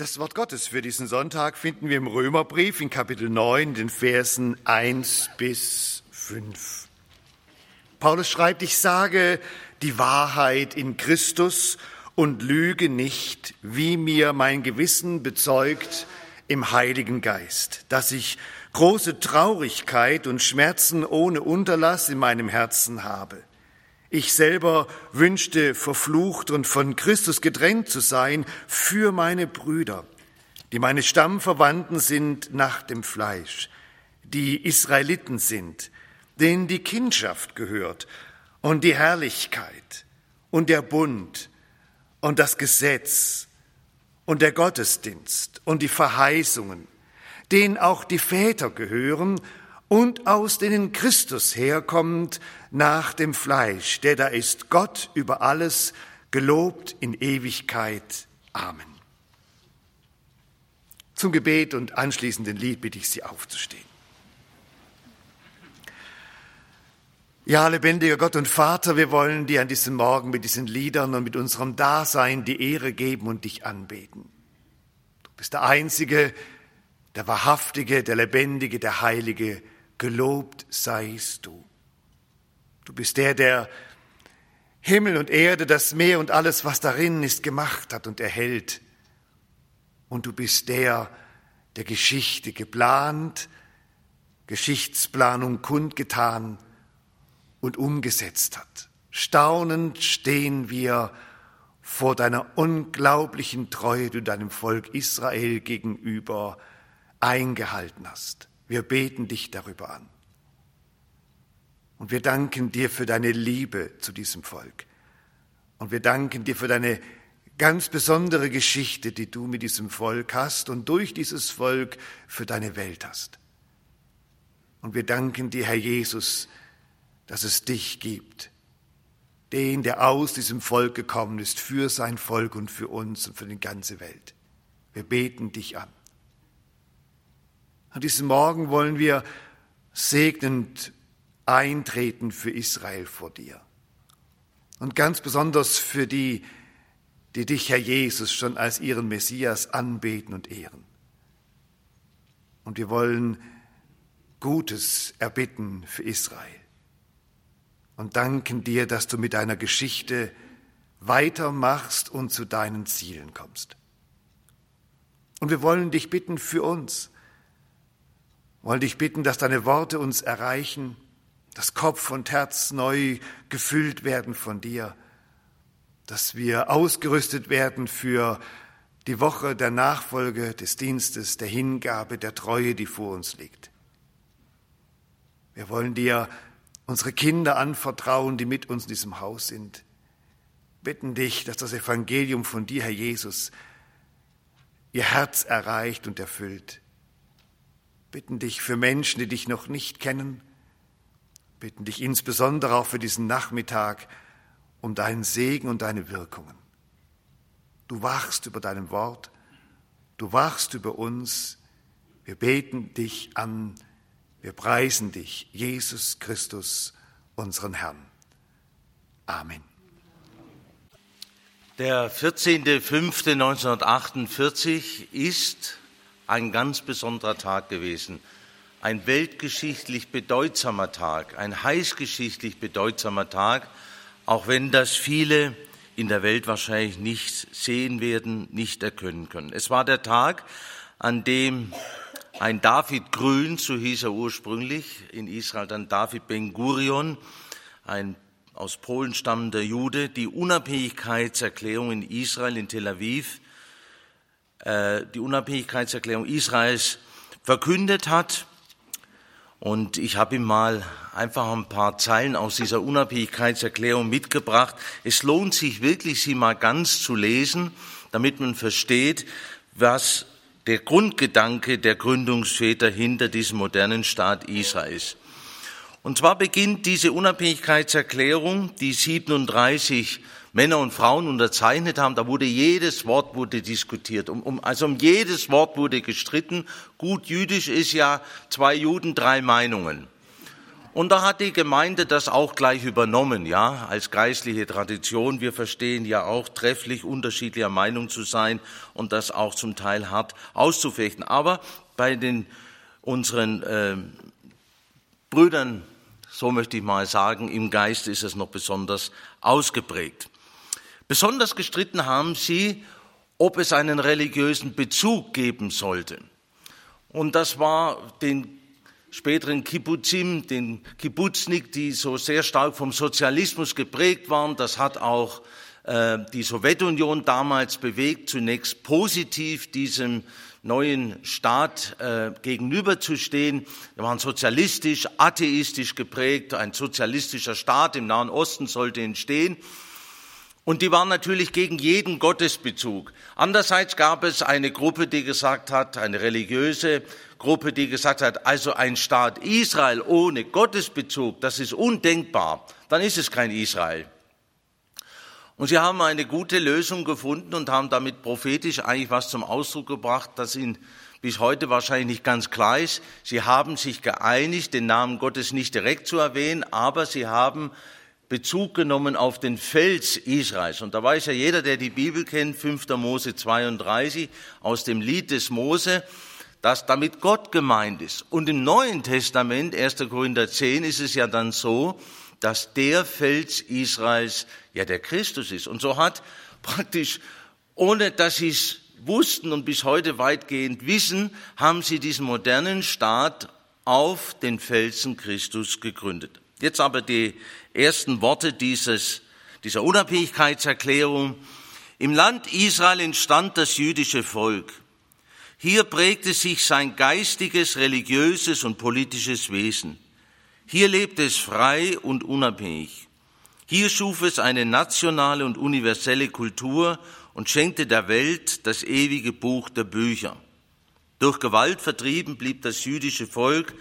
Das Wort Gottes für diesen Sonntag finden wir im Römerbrief in Kapitel 9, den Versen 1 bis 5. Paulus schreibt, ich sage die Wahrheit in Christus und lüge nicht, wie mir mein Gewissen bezeugt im Heiligen Geist, dass ich große Traurigkeit und Schmerzen ohne Unterlass in meinem Herzen habe. Ich selber wünschte, verflucht und von Christus getrennt zu sein für meine Brüder, die meine Stammverwandten sind nach dem Fleisch, die Israeliten sind, denen die Kindschaft gehört und die Herrlichkeit und der Bund und das Gesetz und der Gottesdienst und die Verheißungen, denen auch die Väter gehören und aus denen Christus herkommt nach dem Fleisch, der da ist Gott über alles, gelobt in Ewigkeit. Amen. Zum Gebet und anschließenden Lied bitte ich Sie aufzustehen. Ja, lebendiger Gott und Vater, wir wollen dir an diesem Morgen mit diesen Liedern und mit unserem Dasein die Ehre geben und dich anbeten. Du bist der Einzige, der Wahrhaftige, der Lebendige, der Heilige, gelobt seist du. Du bist der, der Himmel und Erde, das Meer und alles, was darin ist, gemacht hat und erhält. Und du bist der, der Geschichte geplant, Geschichtsplanung kundgetan und umgesetzt hat. Staunend stehen wir vor deiner unglaublichen Treue, die du deinem Volk Israel gegenüber eingehalten hast. Wir beten dich darüber an. Und wir danken dir für deine Liebe zu diesem Volk. Und wir danken dir für deine ganz besondere Geschichte, die du mit diesem Volk hast und durch dieses Volk für deine Welt hast. Und wir danken dir, Herr Jesus, dass es dich gibt, den, der aus diesem Volk gekommen ist, für sein Volk und für uns und für die ganze Welt. Wir beten dich an. An diesem Morgen wollen wir segnend eintreten für Israel vor dir. Und ganz besonders für die, die dich, Herr Jesus, schon als ihren Messias anbeten und ehren. Und wir wollen Gutes erbitten für Israel und danken dir, dass du mit deiner Geschichte weitermachst und zu deinen Zielen kommst. Und wir wollen dich bitten für uns, wollen dich bitten, dass deine Worte uns erreichen, dass Kopf und Herz neu gefüllt werden von dir, dass wir ausgerüstet werden für die Woche der Nachfolge, des Dienstes, der Hingabe, der Treue, die vor uns liegt. Wir wollen dir unsere Kinder anvertrauen, die mit uns in diesem Haus sind. Bitten dich, dass das Evangelium von dir, Herr Jesus, ihr Herz erreicht und erfüllt bitten dich für Menschen, die dich noch nicht kennen, bitten dich insbesondere auch für diesen Nachmittag um deinen Segen und deine Wirkungen. Du wachst über deinem Wort, du wachst über uns, wir beten dich an, wir preisen dich, Jesus Christus, unseren Herrn. Amen. Der 14.05.1948 ist ein ganz besonderer Tag gewesen. Ein weltgeschichtlich bedeutsamer Tag, ein heißgeschichtlich bedeutsamer Tag, auch wenn das viele in der Welt wahrscheinlich nicht sehen werden, nicht erkennen können. Es war der Tag, an dem ein David Grün, so hieß er ursprünglich, in Israel dann David Ben Gurion, ein aus Polen stammender Jude, die Unabhängigkeitserklärung in Israel, in Tel Aviv, die Unabhängigkeitserklärung Israels verkündet hat. Und ich habe ihm mal einfach ein paar Zeilen aus dieser Unabhängigkeitserklärung mitgebracht. Es lohnt sich wirklich, sie mal ganz zu lesen, damit man versteht, was der Grundgedanke der Gründungsväter hinter diesem modernen Staat Israel ist. Und zwar beginnt diese Unabhängigkeitserklärung, die 37 Männer und Frauen unterzeichnet haben, da wurde jedes Wort wurde diskutiert. Um, um, also um jedes Wort wurde gestritten. Gut, jüdisch ist ja zwei Juden, drei Meinungen. Und da hat die Gemeinde das auch gleich übernommen, ja, als geistliche Tradition. Wir verstehen ja auch trefflich unterschiedlicher Meinung zu sein und das auch zum Teil hart auszufechten. Aber bei den unseren äh, Brüdern, so möchte ich mal sagen, im Geist ist es noch besonders ausgeprägt. Besonders gestritten haben sie, ob es einen religiösen Bezug geben sollte. Und das war den späteren Kibbutzim, den Kibbutznik, die so sehr stark vom Sozialismus geprägt waren. Das hat auch äh, die Sowjetunion damals bewegt, zunächst positiv diesem neuen Staat äh, gegenüberzustehen. Wir waren sozialistisch, atheistisch geprägt. Ein sozialistischer Staat im Nahen Osten sollte entstehen. Und die waren natürlich gegen jeden Gottesbezug. Andererseits gab es eine Gruppe, die gesagt hat, eine religiöse Gruppe, die gesagt hat, also ein Staat Israel ohne Gottesbezug, das ist undenkbar. Dann ist es kein Israel. Und sie haben eine gute Lösung gefunden und haben damit prophetisch eigentlich was zum Ausdruck gebracht, das ihnen bis heute wahrscheinlich nicht ganz klar ist. Sie haben sich geeinigt, den Namen Gottes nicht direkt zu erwähnen, aber sie haben Bezug genommen auf den Fels Israels. Und da weiß ja jeder, der die Bibel kennt, 5. Mose 32 aus dem Lied des Mose, dass damit Gott gemeint ist. Und im Neuen Testament, 1. Korinther 10, ist es ja dann so, dass der Fels Israels ja der Christus ist. Und so hat praktisch, ohne dass sie es wussten und bis heute weitgehend wissen, haben sie diesen modernen Staat auf den Felsen Christus gegründet. Jetzt aber die ersten Worte dieses, dieser Unabhängigkeitserklärung. Im Land Israel entstand das jüdische Volk. Hier prägte sich sein geistiges, religiöses und politisches Wesen. Hier lebte es frei und unabhängig. Hier schuf es eine nationale und universelle Kultur und schenkte der Welt das ewige Buch der Bücher. Durch Gewalt vertrieben blieb das jüdische Volk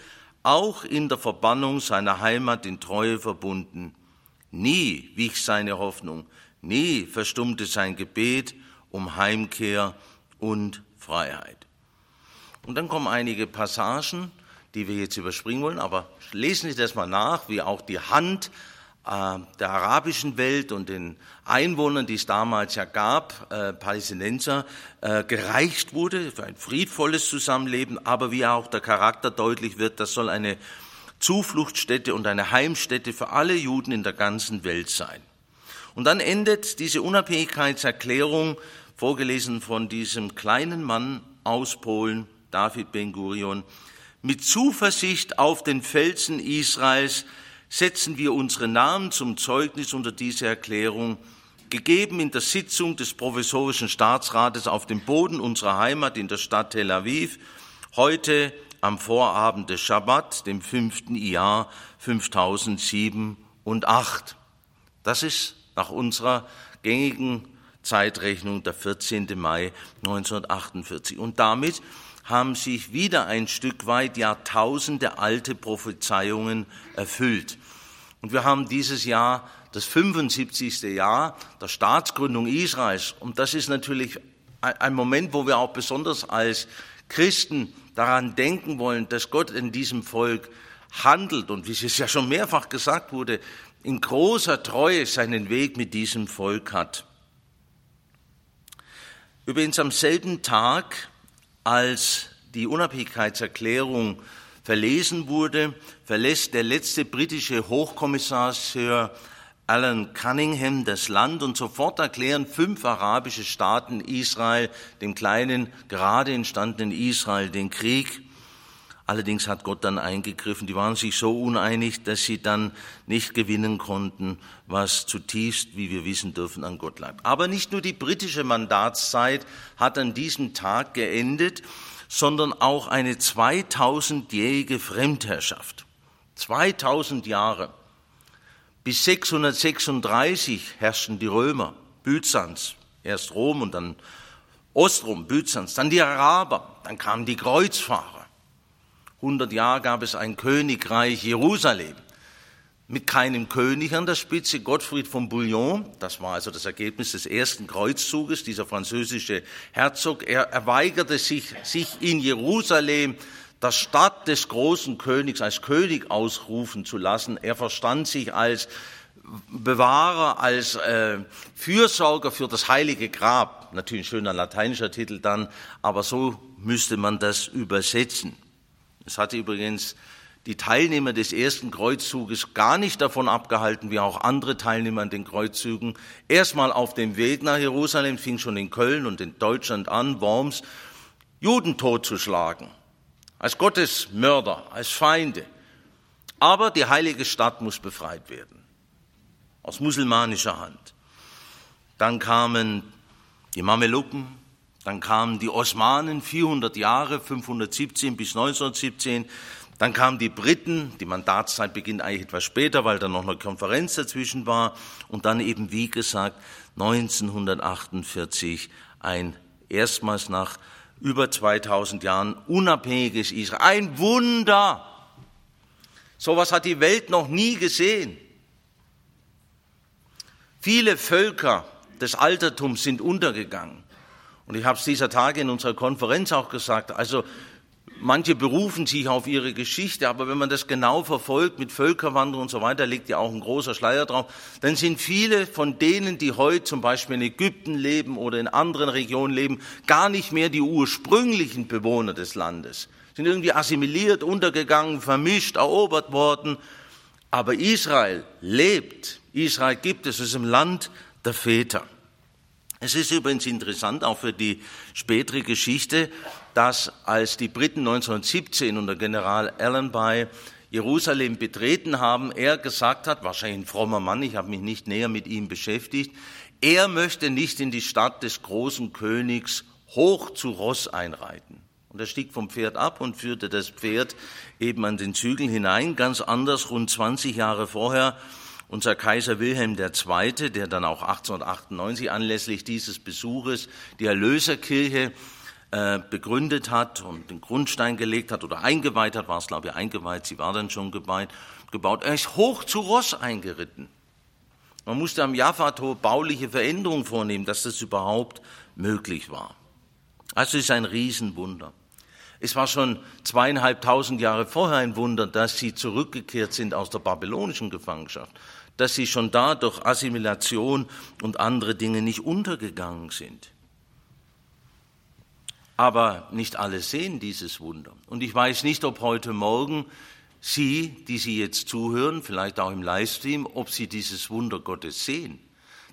auch in der Verbannung seiner Heimat in Treue verbunden. Nie wich seine Hoffnung, nie verstummte sein Gebet um Heimkehr und Freiheit. Und dann kommen einige Passagen, die wir jetzt überspringen wollen, aber lesen Sie das mal nach, wie auch die Hand der arabischen Welt und den Einwohnern, die es damals ja gab, äh, Palästinenser, äh, gereicht wurde für ein friedvolles Zusammenleben, aber wie auch der Charakter deutlich wird, das soll eine Zufluchtsstätte und eine Heimstätte für alle Juden in der ganzen Welt sein. Und dann endet diese Unabhängigkeitserklärung, vorgelesen von diesem kleinen Mann aus Polen, David Ben-Gurion, mit Zuversicht auf den Felsen Israels setzen wir unsere Namen zum Zeugnis unter diese Erklärung, gegeben in der Sitzung des provisorischen Staatsrates auf dem Boden unserer Heimat in der Stadt Tel Aviv, heute am Vorabend des Schabbat, dem fünften Jahr 5007 und 8. Das ist nach unserer gängigen Zeitrechnung der 14. Mai 1948. Und damit haben sich wieder ein Stück weit Jahrtausende alte Prophezeiungen erfüllt. Und wir haben dieses Jahr das 75. Jahr der Staatsgründung Israels. Und das ist natürlich ein Moment, wo wir auch besonders als Christen daran denken wollen, dass Gott in diesem Volk handelt und wie es ja schon mehrfach gesagt wurde, in großer Treue seinen Weg mit diesem Volk hat. Übrigens am selben Tag als die Unabhängigkeitserklärung verlesen wurde, verlässt der letzte britische Hochkommissar Sir Alan Cunningham das Land und sofort erklären fünf arabische Staaten Israel, dem kleinen, gerade entstandenen Israel, den Krieg. Allerdings hat Gott dann eingegriffen. Die waren sich so uneinig, dass sie dann nicht gewinnen konnten, was zutiefst, wie wir wissen dürfen, an Gott lag. Aber nicht nur die britische Mandatszeit hat an diesem Tag geendet, sondern auch eine 2000-jährige Fremdherrschaft. 2000 Jahre. Bis 636 herrschten die Römer, Byzanz, erst Rom und dann Ostrom, Byzanz, dann die Araber, dann kamen die Kreuzfahrer. 100 Jahre gab es ein Königreich Jerusalem mit keinem König an der Spitze, Gottfried von Bouillon, das war also das Ergebnis des ersten Kreuzzuges, dieser französische Herzog, er, er weigerte sich, sich in Jerusalem das Stadt des großen Königs als König ausrufen zu lassen. Er verstand sich als Bewahrer, als äh, Fürsorger für das heilige Grab. Natürlich ein schöner lateinischer Titel dann, aber so müsste man das übersetzen. Es hatte übrigens die Teilnehmer des ersten Kreuzzuges gar nicht davon abgehalten, wie auch andere Teilnehmer an den Kreuzzügen, erstmal auf dem Weg nach Jerusalem, fing schon in Köln und in Deutschland an, Worms, Juden totzuschlagen als Gottesmörder, als Feinde. Aber die heilige Stadt muss befreit werden, aus musulmanischer Hand. Dann kamen die Mameluken, dann kamen die Osmanen, 400 Jahre, 517 bis 1917, dann kamen die Briten, die Mandatszeit beginnt eigentlich etwas später, weil da noch eine Konferenz dazwischen war, und dann eben, wie gesagt, 1948 ein erstmals nach über 2000 Jahren unabhängiges Israel. Ein Wunder! Sowas hat die Welt noch nie gesehen. Viele Völker des Altertums sind untergegangen. Und ich habe es dieser Tage in unserer Konferenz auch gesagt. Also Manche berufen sich auf ihre Geschichte, aber wenn man das genau verfolgt mit Völkerwanderung und so weiter, liegt ja auch ein großer Schleier drauf, dann sind viele von denen, die heute zum Beispiel in Ägypten leben oder in anderen Regionen leben, gar nicht mehr die ursprünglichen Bewohner des Landes, sind irgendwie assimiliert, untergegangen, vermischt, erobert worden. Aber Israel lebt, Israel gibt es, es ist im Land der Väter. Es ist übrigens interessant, auch für die spätere Geschichte, dass als die Briten 1917 unter General Allenby Jerusalem betreten haben, er gesagt hat, wahrscheinlich ein frommer Mann, ich habe mich nicht näher mit ihm beschäftigt, er möchte nicht in die Stadt des großen Königs hoch zu Ross einreiten. Und er stieg vom Pferd ab und führte das Pferd eben an den Zügel hinein, ganz anders rund 20 Jahre vorher unser Kaiser Wilhelm II., der dann auch 1898 anlässlich dieses Besuches die Erlöserkirche äh, begründet hat und den Grundstein gelegt hat oder eingeweiht hat, war es glaube ich eingeweiht, sie war dann schon gebaut, gebaut. Er ist hoch zu Ross eingeritten. Man musste am Jaffa-Tor bauliche Veränderungen vornehmen, dass das überhaupt möglich war. Also ist ein Riesenwunder. Es war schon zweieinhalbtausend Jahre vorher ein Wunder, dass sie zurückgekehrt sind aus der babylonischen Gefangenschaft dass sie schon da durch Assimilation und andere Dinge nicht untergegangen sind. Aber nicht alle sehen dieses Wunder. Und ich weiß nicht, ob heute Morgen Sie, die Sie jetzt zuhören, vielleicht auch im Livestream, ob Sie dieses Wunder Gottes sehen.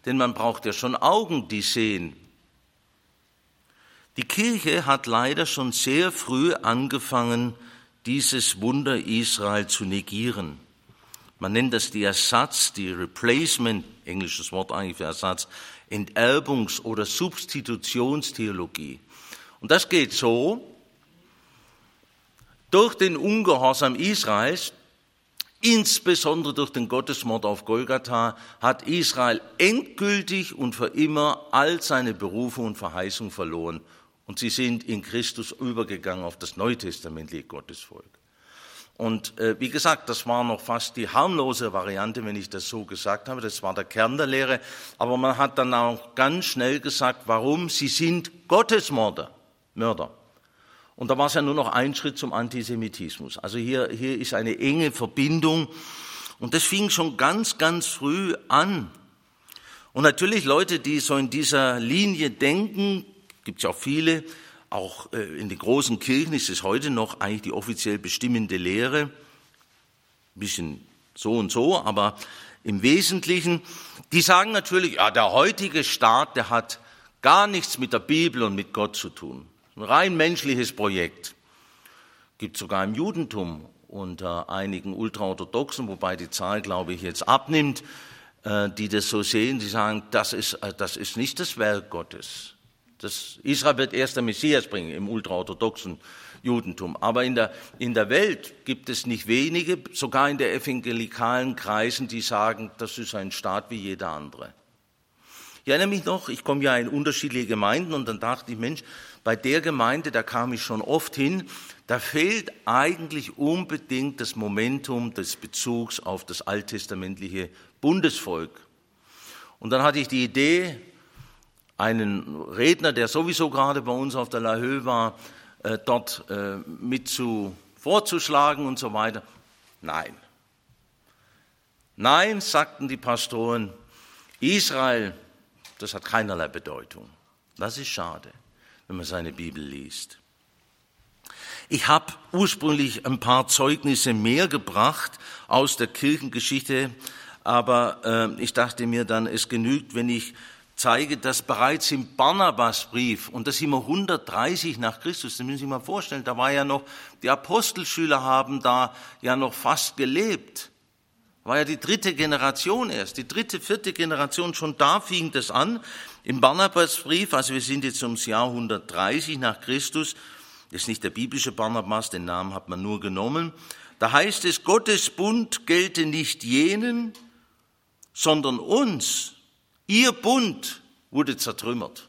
Denn man braucht ja schon Augen, die sehen. Die Kirche hat leider schon sehr früh angefangen, dieses Wunder Israel zu negieren. Man nennt das die Ersatz, die Replacement, englisches Wort eigentlich für Ersatz, Enterbungs- oder Substitutionstheologie. Und das geht so, durch den Ungehorsam Israels, insbesondere durch den Gottesmord auf Golgatha, hat Israel endgültig und für immer all seine Berufung und Verheißung verloren. Und sie sind in Christus übergegangen auf das neutestamentliche Gottesvolk. Und äh, wie gesagt, das war noch fast die harmlose Variante, wenn ich das so gesagt habe. Das war der Kern der Lehre. Aber man hat dann auch ganz schnell gesagt, warum? Sie sind Gottesmörder. Mörder. Und da war es ja nur noch ein Schritt zum Antisemitismus. Also hier, hier ist eine enge Verbindung. Und das fing schon ganz, ganz früh an. Und natürlich Leute, die so in dieser Linie denken, gibt es ja auch viele, auch äh, in den großen Kirchen ist es heute noch eigentlich die offiziell bestimmende Lehre. Ein bisschen so und so, aber im Wesentlichen, die sagen natürlich, ja, der heutige Staat, der hat gar nichts mit der Bibel und mit Gott zu tun. Ein rein menschliches Projekt. Gibt sogar im Judentum unter einigen Ultraorthodoxen, wobei die Zahl, glaube ich, jetzt abnimmt, äh, die das so sehen, die sagen, das ist, äh, das ist nicht das Werk Gottes. Das Israel wird erst der Messias bringen im ultraorthodoxen Judentum. Aber in der, in der Welt gibt es nicht wenige, sogar in der evangelikalen Kreisen, die sagen, das ist ein Staat wie jeder andere. Ich erinnere mich noch, ich komme ja in unterschiedliche Gemeinden und dann dachte ich, Mensch, bei der Gemeinde, da kam ich schon oft hin, da fehlt eigentlich unbedingt das Momentum des Bezugs auf das alttestamentliche Bundesvolk. Und dann hatte ich die Idee, einen Redner, der sowieso gerade bei uns auf der La Höhe war, äh, dort äh, mit zu vorzuschlagen und so weiter. Nein. Nein, sagten die Pastoren, Israel, das hat keinerlei Bedeutung. Das ist schade, wenn man seine Bibel liest. Ich habe ursprünglich ein paar Zeugnisse mehr gebracht aus der Kirchengeschichte, aber äh, ich dachte mir dann, es genügt, wenn ich zeige, dass bereits im Barnabasbrief, und das sind wir 130 nach Christus, das müssen Sie sich mal vorstellen, da war ja noch, die Apostelschüler haben da ja noch fast gelebt. War ja die dritte Generation erst, die dritte, vierte Generation, schon da fing das an. Im Barnabasbrief, also wir sind jetzt ums Jahr 130 nach Christus, das ist nicht der biblische Barnabas, den Namen hat man nur genommen. Da heißt es, Gottes Bund gelte nicht jenen, sondern uns. Ihr Bund wurde zertrümmert.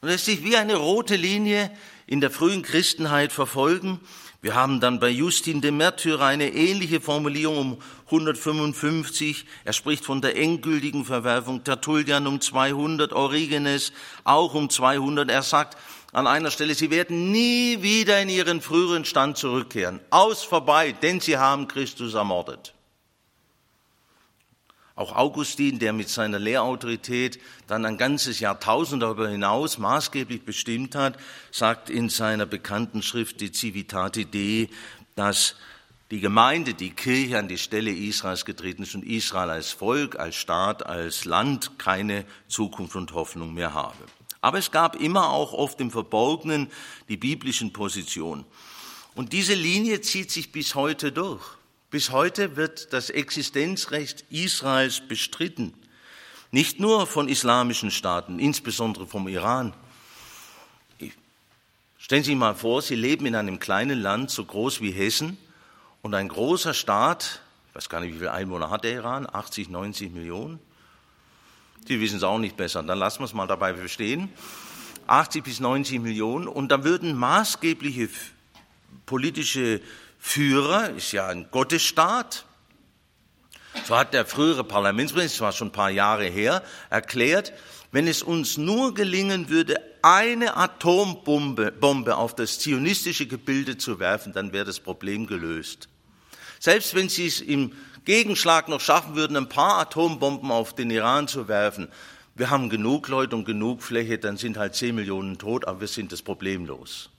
Und es sich wie eine rote Linie in der frühen Christenheit verfolgen. Wir haben dann bei Justin dem Märtyrer eine ähnliche Formulierung um 155. Er spricht von der endgültigen Verwerfung. Tertullian um 200, Origenes auch um 200. Er sagt, an einer Stelle, sie werden nie wieder in ihren früheren Stand zurückkehren. Aus vorbei, denn sie haben Christus ermordet. Auch Augustin, der mit seiner Lehrautorität dann ein ganzes Jahrtausend darüber hinaus maßgeblich bestimmt hat, sagt in seiner bekannten Schrift die Civitate Dei, dass die Gemeinde, die Kirche an die Stelle Israels getreten ist und Israel als Volk, als Staat, als Land keine Zukunft und Hoffnung mehr habe. Aber es gab immer auch oft im Verborgenen die biblischen Positionen. Und diese Linie zieht sich bis heute durch. Bis heute wird das Existenzrecht Israels bestritten. Nicht nur von islamischen Staaten, insbesondere vom Iran. Stellen Sie sich mal vor, Sie leben in einem kleinen Land so groß wie Hessen und ein großer Staat, ich weiß gar nicht, wie viele Einwohner hat der Iran, 80, 90 Millionen, die wissen es auch nicht besser. Dann lassen wir es mal dabei bestehen. 80 bis 90 Millionen. Und da würden maßgebliche politische Führer, ist ja ein Gottesstaat, so hat der frühere Parlamentspräsident, das war schon ein paar Jahre her, erklärt, wenn es uns nur gelingen würde, eine Atombombe Bombe auf das zionistische Gebilde zu werfen, dann wäre das Problem gelöst. Selbst wenn sie es im Gegenschlag noch schaffen würden, ein paar Atombomben auf den Iran zu werfen, wir haben genug Leute und genug Fläche, dann sind halt zehn Millionen tot, aber wir sind das Problem los.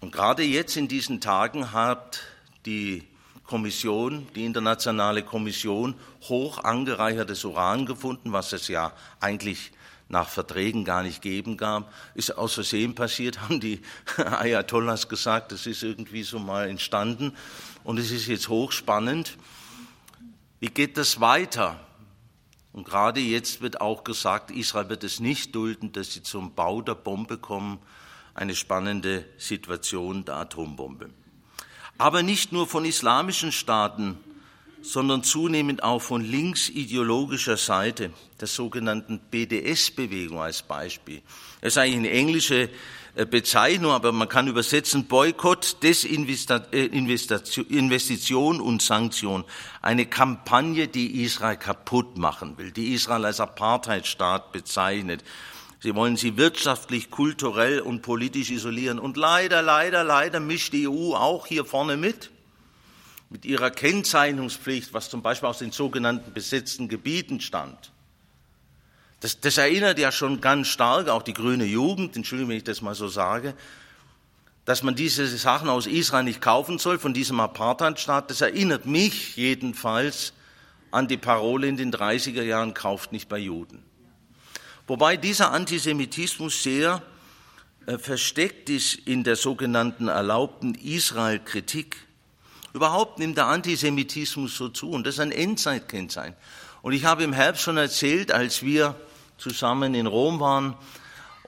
Und gerade jetzt in diesen Tagen hat die Kommission, die internationale Kommission, hoch angereichertes Uran gefunden, was es ja eigentlich nach Verträgen gar nicht geben gab. Ist aus Versehen passiert, haben die Ayatollahs gesagt, das ist irgendwie so mal entstanden. Und es ist jetzt hochspannend. Wie geht das weiter? Und gerade jetzt wird auch gesagt, Israel wird es nicht dulden, dass sie zum Bau der Bombe kommen. Eine spannende Situation der Atombombe. Aber nicht nur von islamischen Staaten sondern zunehmend auch von linksideologischer Seite, der sogenannten BDS-Bewegung als Beispiel. Das ist eigentlich eine englische äh, Bezeichnung, aber man kann übersetzen Boykott, Desinvestition und Sanktion. Eine Kampagne, die Israel kaputt machen will, die Israel als Apartheidstaat bezeichnet. Sie wollen sie wirtschaftlich, kulturell und politisch isolieren. Und leider, leider, leider mischt die EU auch hier vorne mit mit ihrer Kennzeichnungspflicht, was zum Beispiel aus den sogenannten besetzten Gebieten stammt. Das, das erinnert ja schon ganz stark, auch die grüne Jugend, Entschuldigung, wenn ich das mal so sage, dass man diese Sachen aus Israel nicht kaufen soll, von diesem Apartheidstaat. Das erinnert mich jedenfalls an die Parole in den 30er Jahren, kauft nicht bei Juden. Wobei dieser Antisemitismus sehr äh, versteckt ist in der sogenannten erlaubten Israel-Kritik. Überhaupt nimmt der Antisemitismus so zu und das ist ein Endzeitkennzeichen. Und ich habe im Herbst schon erzählt, als wir zusammen in Rom waren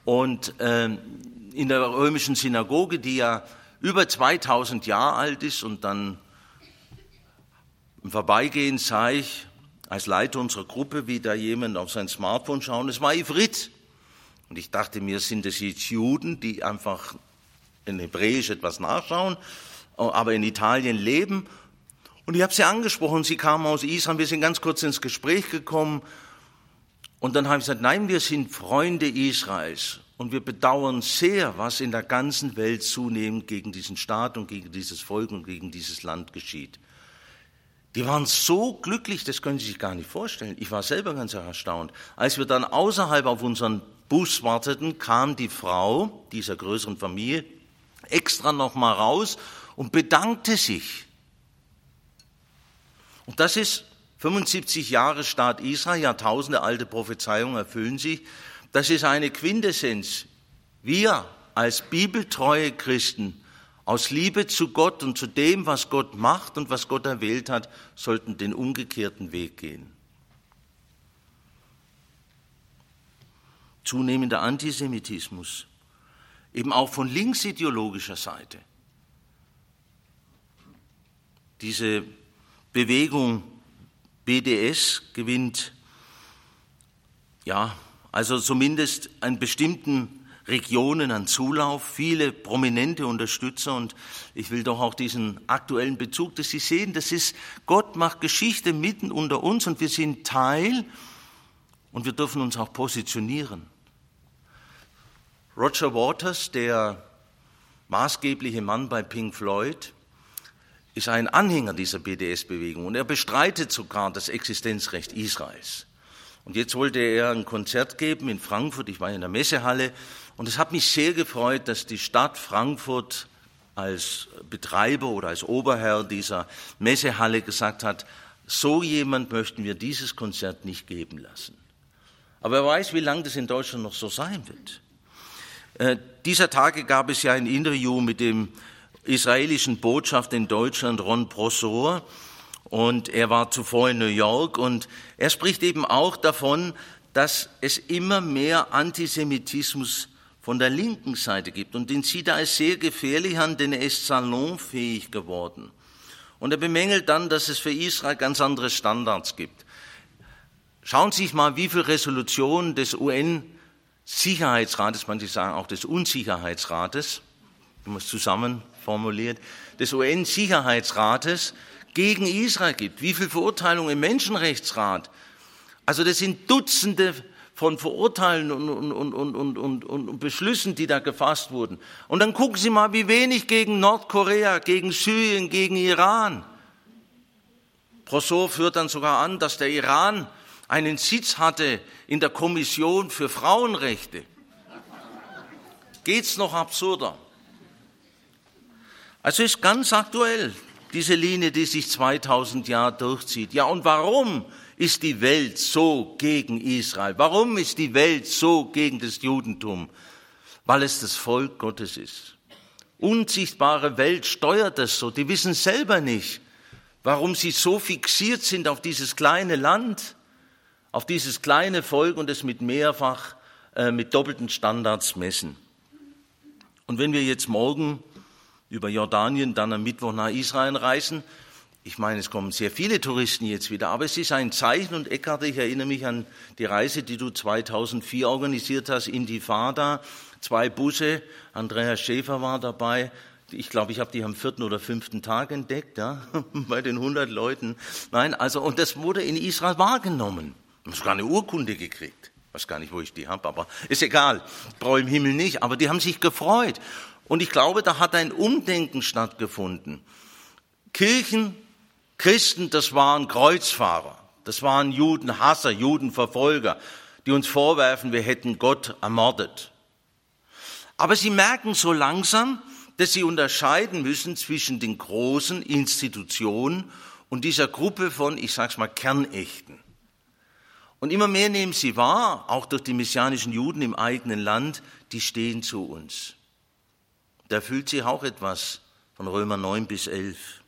und äh, in der römischen Synagoge, die ja über 2000 Jahre alt ist und dann im Vorbeigehen sah ich als Leiter unserer Gruppe, wie da jemand auf sein Smartphone schaut. Es war Ivrit. Und ich dachte mir, sind es jetzt Juden, die einfach in Hebräisch etwas nachschauen? aber in Italien leben. Und ich habe sie angesprochen, sie kamen aus Israel, wir sind ganz kurz ins Gespräch gekommen. Und dann habe ich gesagt, nein, wir sind Freunde Israels. und wir bedauern sehr, was in der ganzen Welt zunehmend gegen diesen Staat und gegen dieses Volk und gegen dieses Land geschieht. Die waren so glücklich, das können Sie sich gar nicht vorstellen. Ich war selber ganz erstaunt. Als wir dann außerhalb auf unseren Bus warteten, kam die Frau dieser größeren Familie extra noch mal raus und bedankte sich. Und das ist 75 Jahre Staat Israel, Jahrtausende alte Prophezeiungen erfüllen sich. Das ist eine Quintessenz. Wir als bibeltreue Christen aus Liebe zu Gott und zu dem, was Gott macht und was Gott erwählt hat, sollten den umgekehrten Weg gehen. Zunehmender Antisemitismus, eben auch von linksideologischer Seite. Diese Bewegung BDS gewinnt, ja, also zumindest an bestimmten Regionen an Zulauf, viele prominente Unterstützer und ich will doch auch diesen aktuellen Bezug, dass Sie sehen, das ist, Gott macht Geschichte mitten unter uns und wir sind Teil und wir dürfen uns auch positionieren. Roger Waters, der maßgebliche Mann bei Pink Floyd, ist ein Anhänger dieser BDS-Bewegung und er bestreitet sogar das Existenzrecht Israels. Und jetzt wollte er ein Konzert geben in Frankfurt, ich war in der Messehalle, und es hat mich sehr gefreut, dass die Stadt Frankfurt als Betreiber oder als Oberherr dieser Messehalle gesagt hat, so jemand möchten wir dieses Konzert nicht geben lassen. Aber wer weiß, wie lange das in Deutschland noch so sein wird. Äh, dieser Tage gab es ja ein Interview mit dem israelischen Botschafter in Deutschland, Ron Prosor, und er war zuvor in New York und er spricht eben auch davon, dass es immer mehr Antisemitismus von der linken Seite gibt und den sieht er als sehr gefährlich an, denn er ist salonfähig geworden. Und er bemängelt dann, dass es für Israel ganz andere Standards gibt. Schauen Sie sich mal, wie viele Resolutionen des UN-Sicherheitsrates, manche sagen auch des Unsicherheitsrates, wenn man es zusammen formuliert, des UN-Sicherheitsrates gegen Israel gibt, wie viele Verurteilungen im Menschenrechtsrat. Also das sind Dutzende von Verurteilen und, und, und, und, und Beschlüssen, die da gefasst wurden. Und dann gucken Sie mal, wie wenig gegen Nordkorea, gegen Syrien, gegen Iran. Prosor führt dann sogar an, dass der Iran einen Sitz hatte in der Kommission für Frauenrechte. Geht's noch absurder? Also ist ganz aktuell diese Linie, die sich 2000 Jahre durchzieht. Ja, und warum ist die Welt so gegen Israel? Warum ist die Welt so gegen das Judentum? Weil es das Volk Gottes ist. Unsichtbare Welt steuert das so. Die wissen selber nicht, warum sie so fixiert sind auf dieses kleine Land, auf dieses kleine Volk und es mit mehrfach, äh, mit doppelten Standards messen. Und wenn wir jetzt morgen über Jordanien, dann am Mittwoch nach Israel reisen. Ich meine, es kommen sehr viele Touristen jetzt wieder, aber es ist ein Zeichen und Eckhard, ich erinnere mich an die Reise, die du 2004 organisiert hast, in die Fada, zwei Busse, Andreas Schäfer war dabei, ich glaube, ich habe die am vierten oder fünften Tag entdeckt, ja, bei den 100 Leuten. Nein, also, und das wurde in Israel wahrgenommen. Ich habe sogar eine Urkunde gekriegt. Ich weiß gar nicht, wo ich die habe, aber ist egal. Brauche im Himmel nicht. Aber die haben sich gefreut. Und ich glaube, da hat ein Umdenken stattgefunden. Kirchen, Christen, das waren Kreuzfahrer, das waren Judenhasser, Judenverfolger, die uns vorwerfen, wir hätten Gott ermordet. Aber sie merken so langsam, dass sie unterscheiden müssen zwischen den großen Institutionen und dieser Gruppe von, ich sag's mal, Kernechten. Und immer mehr nehmen sie wahr, auch durch die messianischen Juden im eigenen Land, die stehen zu uns da fühlt sich auch etwas von Römer 9 bis 11.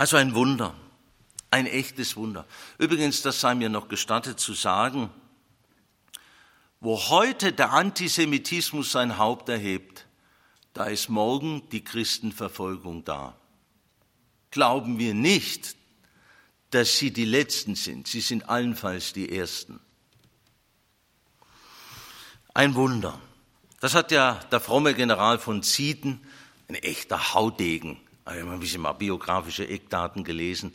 Also ein Wunder, ein echtes Wunder. Übrigens, das sei mir noch gestattet zu sagen, wo heute der Antisemitismus sein Haupt erhebt, da ist morgen die Christenverfolgung da. Glauben wir nicht, dass sie die Letzten sind, sie sind allenfalls die Ersten. Ein Wunder. Das hat ja der fromme General von Zieten, ein echter Haudegen, ich habe ein bisschen mal biografische Eckdaten gelesen,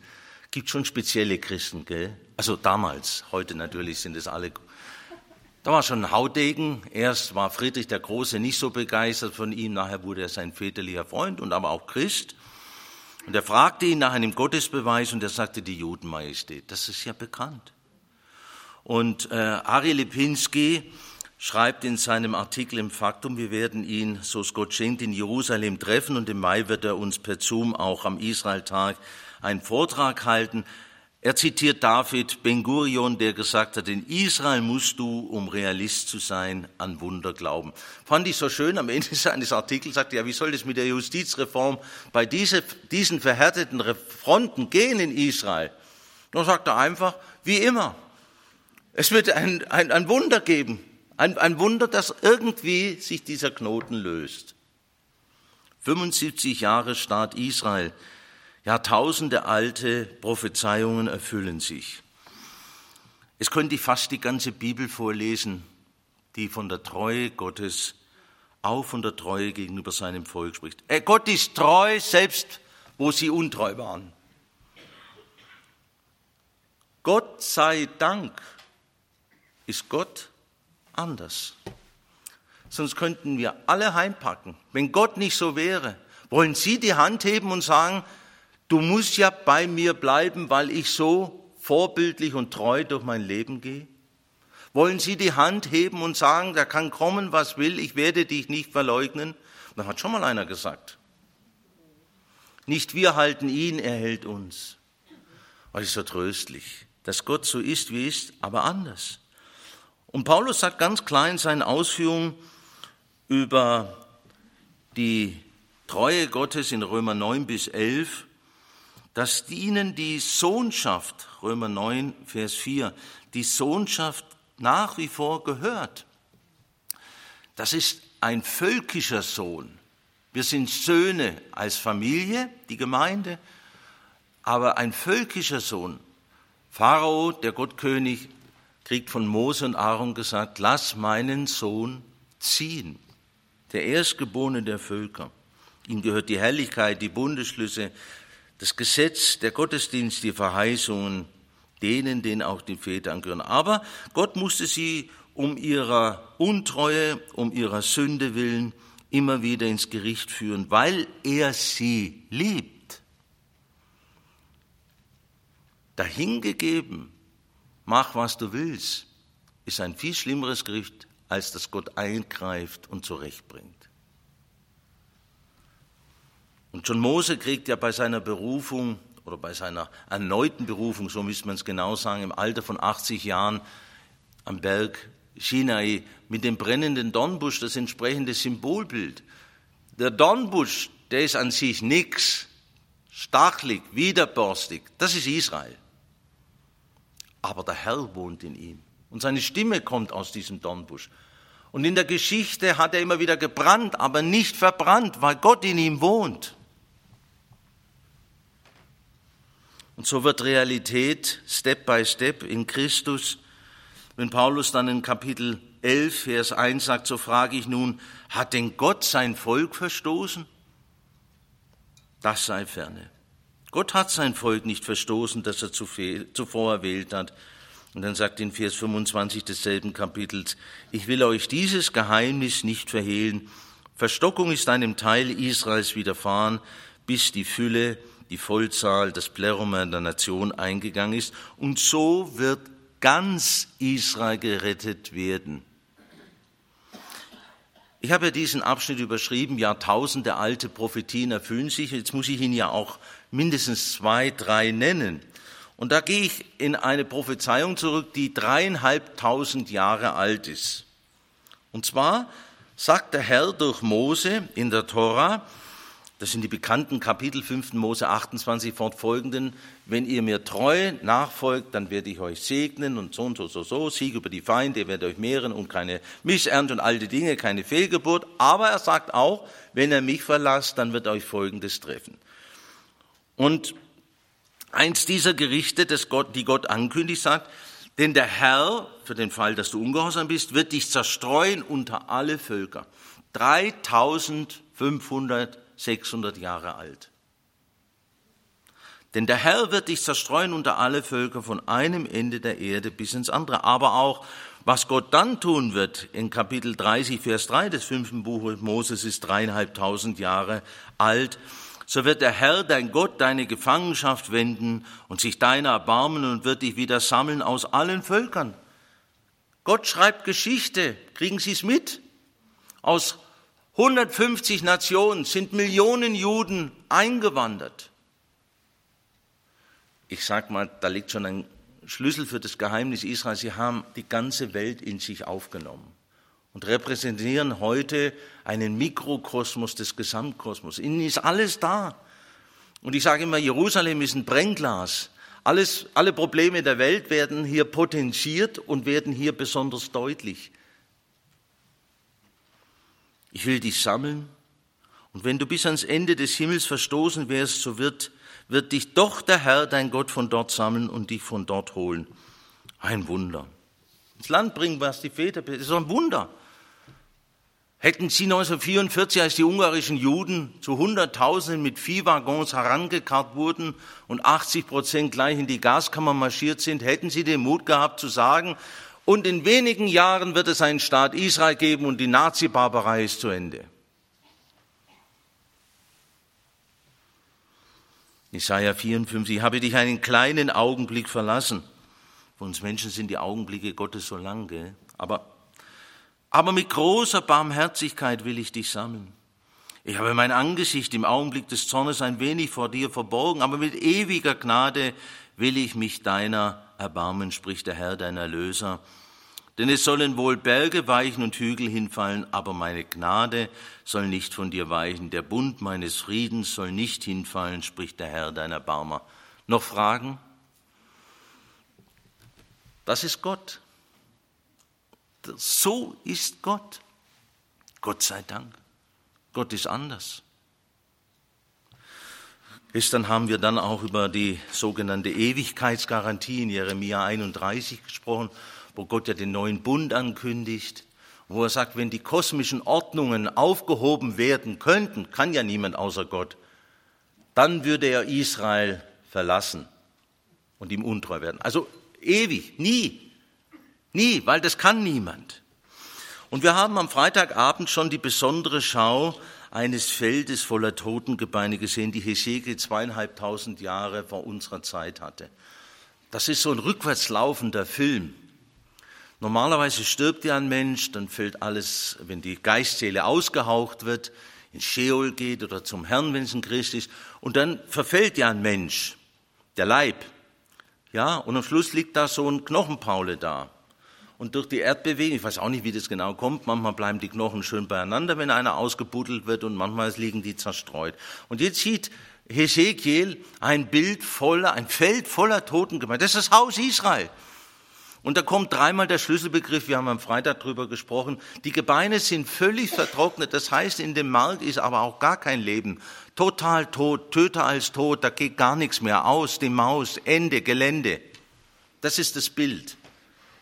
gibt schon spezielle Christen, gell? Also damals, heute natürlich sind es alle Da war schon ein Haudegen. Erst war Friedrich der Große nicht so begeistert von ihm, nachher wurde er sein väterlicher Freund und aber auch Christ. Und er fragte ihn nach einem Gottesbeweis und er sagte die Judenmajestät. Das ist ja bekannt. Und äh, Ari Lipinski schreibt in seinem Artikel im Faktum, wir werden ihn, so es Gott in Jerusalem treffen und im Mai wird er uns per Zoom auch am Israeltag einen Vortrag halten. Er zitiert David Ben Gurion, der gesagt hat, in Israel musst du, um Realist zu sein, an Wunder glauben. Fand ich so schön, am Ende seines Artikels sagte er, ja, wie soll das mit der Justizreform bei diese, diesen verhärteten Fronten gehen in Israel? Dann sagt er einfach, wie immer. Es wird ein, ein, ein Wunder geben. Ein, ein Wunder, dass irgendwie sich dieser Knoten löst. 75 Jahre Staat Israel. Jahrtausende alte Prophezeiungen erfüllen sich. Es könnte ich fast die ganze Bibel vorlesen, die von der Treue Gottes, auch von der Treue gegenüber seinem Volk spricht. Äh, Gott ist treu, selbst wo sie untreu waren. Gott sei Dank ist Gott anders. Sonst könnten wir alle heimpacken. Wenn Gott nicht so wäre, wollen Sie die Hand heben und sagen, du musst ja bei mir bleiben, weil ich so vorbildlich und treu durch mein Leben gehe? Wollen Sie die Hand heben und sagen, da kann kommen, was will, ich werde dich nicht verleugnen? Da hat schon mal einer gesagt. Nicht wir halten ihn, er hält uns. Das ist so tröstlich, dass Gott so ist, wie ist, aber anders. Und Paulus sagt ganz klar in seinen Ausführungen über die Treue Gottes in Römer 9 bis 11, dass ihnen die Sohnschaft, Römer 9, Vers 4, die Sohnschaft nach wie vor gehört. Das ist ein völkischer Sohn. Wir sind Söhne als Familie, die Gemeinde, aber ein völkischer Sohn. Pharao, der Gottkönig, kriegt von Mose und Aaron gesagt, lass meinen Sohn ziehen, der Erstgeborene der Völker. Ihm gehört die Herrlichkeit, die Bundesschlüsse, das Gesetz, der Gottesdienst, die Verheißungen, denen, denen auch die Väter angehören. Aber Gott musste sie um ihrer Untreue, um ihrer Sünde willen immer wieder ins Gericht führen, weil er sie liebt. Dahingegeben, mach was du willst, ist ein viel schlimmeres Gericht, als dass Gott eingreift und zurechtbringt. Und schon Mose kriegt ja bei seiner Berufung oder bei seiner erneuten Berufung, so müsste man es genau sagen, im Alter von 80 Jahren am Berg Sinai mit dem brennenden Dornbusch das entsprechende Symbolbild. Der Dornbusch, der ist an sich nix, stachlig, widerborstig, das ist Israel. Aber der Herr wohnt in ihm und seine Stimme kommt aus diesem Dornbusch. Und in der Geschichte hat er immer wieder gebrannt, aber nicht verbrannt, weil Gott in ihm wohnt. Und so wird Realität Step by Step in Christus. Wenn Paulus dann in Kapitel 11, Vers 1 sagt, so frage ich nun, hat denn Gott sein Volk verstoßen? Das sei ferne. Gott hat sein Volk nicht verstoßen, das er zuvor erwählt hat. Und dann sagt in Vers 25 desselben Kapitels, ich will euch dieses Geheimnis nicht verhehlen. Verstockung ist einem Teil Israels widerfahren, bis die Fülle die Vollzahl, das Pleroma der Nation eingegangen ist. Und so wird ganz Israel gerettet werden. Ich habe ja diesen Abschnitt überschrieben, Jahrtausende alte Prophetien erfüllen sich. Jetzt muss ich Ihnen ja auch mindestens zwei, drei nennen. Und da gehe ich in eine Prophezeiung zurück, die dreieinhalbtausend Jahre alt ist. Und zwar sagt der Herr durch Mose in der Tora, das sind die bekannten Kapitel 5. Mose 28 fortfolgenden. Wenn ihr mir treu nachfolgt, dann werde ich euch segnen und so und so, so, so. Sieg über die Feinde, ihr werdet euch mehren und keine Missernte und all die Dinge, keine Fehlgeburt. Aber er sagt auch, wenn er mich verlasst, dann wird euch Folgendes treffen. Und eins dieser Gerichte, das Gott, die Gott ankündigt, sagt, denn der Herr, für den Fall, dass du ungehorsam bist, wird dich zerstreuen unter alle Völker. 3500 600 Jahre alt. Denn der Herr wird dich zerstreuen unter alle Völker von einem Ende der Erde bis ins andere. Aber auch Was Gott dann tun wird, in Kapitel 30, Vers 3 des fünften Buches Moses ist dreieinhalbtausend Jahre alt, so wird der Herr, dein Gott, deine Gefangenschaft wenden und sich deiner erbarmen und wird dich wieder sammeln aus allen Völkern. Gott schreibt Geschichte, kriegen Sie es mit? Aus 150 Nationen sind Millionen Juden eingewandert. Ich sag mal, da liegt schon ein Schlüssel für das Geheimnis Israels. Sie haben die ganze Welt in sich aufgenommen und repräsentieren heute einen Mikrokosmos des Gesamtkosmos. Ihnen ist alles da. Und ich sage immer, Jerusalem ist ein Brennglas. Alles, alle Probleme der Welt werden hier potenziert und werden hier besonders deutlich. Ich will dich sammeln. Und wenn du bis ans Ende des Himmels verstoßen wärst, so wird, wird dich doch der Herr, dein Gott, von dort sammeln und dich von dort holen. Ein Wunder. Ins Land bringen, was die Väter, das ist ein Wunder. Hätten sie 1944, als die ungarischen Juden zu Hunderttausenden mit Viehwaggons herangekarrt wurden und 80 Prozent gleich in die Gaskammer marschiert sind, hätten sie den Mut gehabt zu sagen, und in wenigen Jahren wird es einen Staat Israel geben und die Nazi-Barbarei ist zu Ende. Jesaja 54, ich habe dich einen kleinen Augenblick verlassen. Für uns Menschen sind die Augenblicke Gottes so lang, gell? Aber, aber mit großer Barmherzigkeit will ich dich sammeln. Ich habe mein Angesicht im Augenblick des Zornes ein wenig vor dir verborgen, aber mit ewiger Gnade will ich mich deiner erbarmen, spricht der Herr, dein Erlöser. Denn es sollen wohl Berge weichen und Hügel hinfallen, aber meine Gnade soll nicht von dir weichen. Der Bund meines Friedens soll nicht hinfallen, spricht der Herr, dein Erbarmer. Noch Fragen? Das ist Gott. So ist Gott. Gott sei Dank. Gott ist anders. Gestern haben wir dann auch über die sogenannte Ewigkeitsgarantie in Jeremia 31 gesprochen, wo Gott ja den neuen Bund ankündigt, wo er sagt, wenn die kosmischen Ordnungen aufgehoben werden könnten, kann ja niemand außer Gott, dann würde er Israel verlassen und ihm untreu werden. Also ewig, nie, nie, weil das kann niemand. Und wir haben am Freitagabend schon die besondere Schau eines Feldes voller Totengebeine gesehen, die Hesekiel zweieinhalbtausend Jahre vor unserer Zeit hatte. Das ist so ein rückwärtslaufender Film. Normalerweise stirbt ja ein Mensch, dann fällt alles, wenn die Geistseele ausgehaucht wird, ins Sheol geht oder zum Herrn, wenn es ein Christ ist, und dann verfällt ja ein Mensch, der Leib. Ja, und am Schluss liegt da so ein Knochenpaule da und durch die Erdbewegung, ich weiß auch nicht, wie das genau kommt, manchmal bleiben die Knochen schön beieinander, wenn einer ausgebuddelt wird und manchmal liegen die zerstreut. Und jetzt sieht Hesekiel ein Bild voller, ein Feld voller Totengemeinde. Das ist das Haus Israel. Und da kommt dreimal der Schlüsselbegriff, wir haben am Freitag drüber gesprochen, die Gebeine sind völlig vertrocknet, das heißt, in dem Markt ist aber auch gar kein Leben. Total tot, töter als tot, da geht gar nichts mehr aus, die Maus, Ende, Gelände. Das ist das Bild.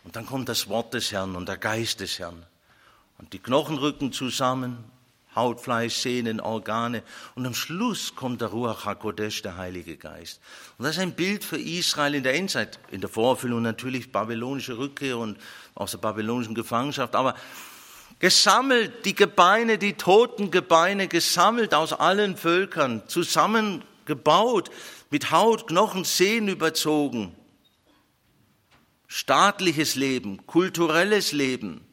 Und dann kommt das Wort des Herrn und der Geist des Herrn. Und die Knochen rücken zusammen, Haut, Fleisch, Sehnen, Organe. Und am Schluss kommt der Ruach HaKodesh, der Heilige Geist. Und das ist ein Bild für Israel in der Endzeit. In der Vorfüllung natürlich babylonische Rückkehr und aus der babylonischen Gefangenschaft. Aber gesammelt, die Gebeine, die toten Gebeine, gesammelt aus allen Völkern, zusammengebaut, mit Haut, Knochen, Sehnen überzogen staatliches Leben, kulturelles Leben,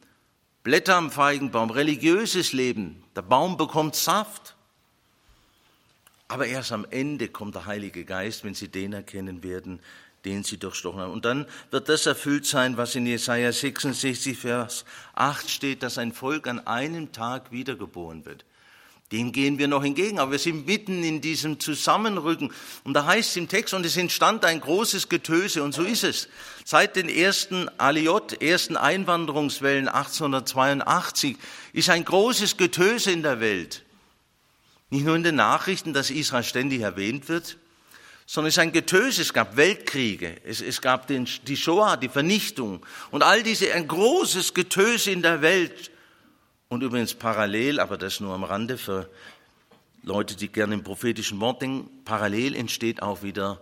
Blätter am Feigenbaum, religiöses Leben. Der Baum bekommt Saft. Aber erst am Ende kommt der Heilige Geist, wenn sie den erkennen werden, den sie durchstochen haben. Und dann wird das erfüllt sein, was in Jesaja 66, Vers 8 steht, dass ein Volk an einem Tag wiedergeboren wird. Dem gehen wir noch entgegen, aber wir sind mitten in diesem Zusammenrücken. Und da heißt es im Text, und es entstand ein großes Getöse, und so ist es. Seit den ersten Aliot, ersten Einwanderungswellen 1882, ist ein großes Getöse in der Welt. Nicht nur in den Nachrichten, dass Israel ständig erwähnt wird, sondern es ist ein Getöse. Es gab Weltkriege, es, es gab den, die Shoah, die Vernichtung und all diese, ein großes Getöse in der Welt. Und übrigens parallel, aber das nur am Rande für Leute, die gerne im prophetischen Wort denken, parallel entsteht auch wieder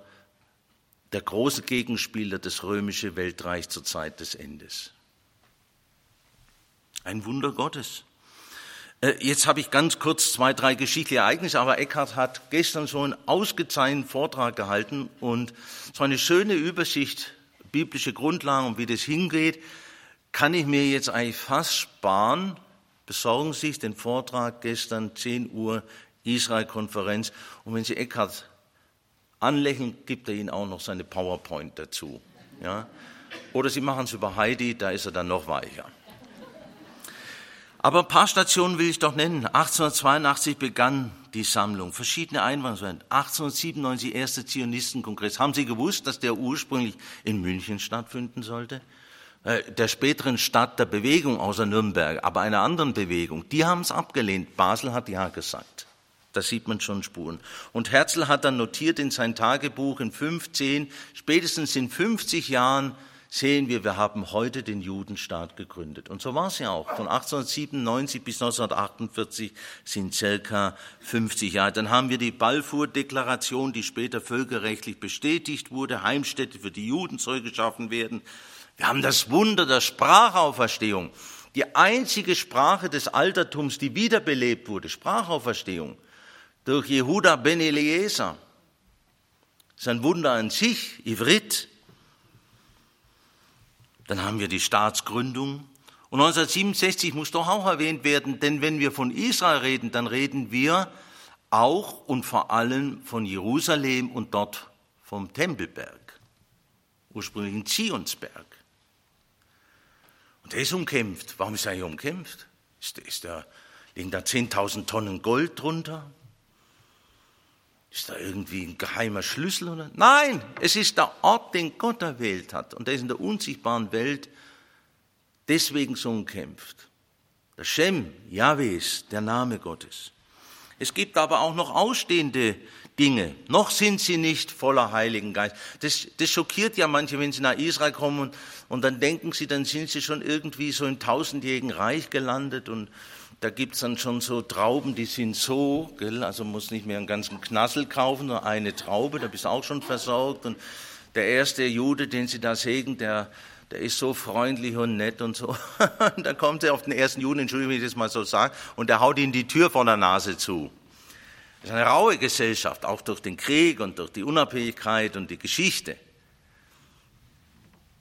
der große Gegenspieler, das römische Weltreich zur Zeit des Endes. Ein Wunder Gottes. Äh, jetzt habe ich ganz kurz zwei, drei geschichtliche Ereignisse, aber Eckhart hat gestern so einen ausgezeichneten Vortrag gehalten und so eine schöne Übersicht, biblische Grundlagen und wie das hingeht, kann ich mir jetzt eigentlich fast sparen. Besorgen Sie sich den Vortrag gestern 10 Uhr Israel-Konferenz und wenn Sie Eckhart anlächeln, gibt er Ihnen auch noch seine PowerPoint dazu. Ja? Oder Sie machen es über Heidi, da ist er dann noch weicher. Aber ein paar Stationen will ich doch nennen. 1882 begann die Sammlung, verschiedene Einwanderungen. 1897 erster Zionistenkongress. Haben Sie gewusst, dass der ursprünglich in München stattfinden sollte? Äh, der späteren Stadt der Bewegung außer Nürnberg, aber einer anderen Bewegung. Die haben es abgelehnt. Basel hat ja gesagt. Da sieht man schon Spuren. Und Herzl hat dann notiert in sein Tagebuch in 15, spätestens in 50 Jahren sehen wir, wir haben heute den Judenstaat gegründet. Und so war es ja auch. Von 1897 bis 1948 sind circa 50 Jahre. Dann haben wir die Balfour-Deklaration, die später völkerrechtlich bestätigt wurde. Heimstätte für die Juden soll geschaffen werden. Wir haben das Wunder der Sprachauferstehung. Die einzige Sprache des Altertums, die wiederbelebt wurde, Sprachauferstehung, durch Jehuda ben Eliezer. Das ist ein Wunder an sich, Ivrit. Dann haben wir die Staatsgründung. Und 1967 muss doch auch erwähnt werden, denn wenn wir von Israel reden, dann reden wir auch und vor allem von Jerusalem und dort vom Tempelberg, ursprünglich in Zionsberg. Der ist umkämpft. Warum ist er hier umkämpft? Ist, ist da, liegen da 10.000 Tonnen Gold drunter? Ist da irgendwie ein geheimer Schlüssel? Oder? Nein, es ist der Ort, den Gott erwählt hat. Und der ist in der unsichtbaren Welt deswegen so umkämpft. Der Shem, Jahwes, der Name Gottes. Es gibt aber auch noch ausstehende Dinge. Noch sind sie nicht voller Heiligen Geist. Das, das schockiert ja manche, wenn sie nach Israel kommen und, und dann denken sie, dann sind sie schon irgendwie so im tausendjährigen Reich gelandet und, da gibt's dann schon so Trauben, die sind so, gell, also muss nicht mehr einen ganzen Knassel kaufen, nur eine Traube, da bist du auch schon versorgt. Und der erste Jude, den sie da sägen, der, der ist so freundlich und nett und so. Und dann kommt er auf den ersten Juden, Entschuldigung, wenn ich das mal so sage, und der haut ihnen die Tür vor der Nase zu. Das ist eine raue Gesellschaft, auch durch den Krieg und durch die Unabhängigkeit und die Geschichte.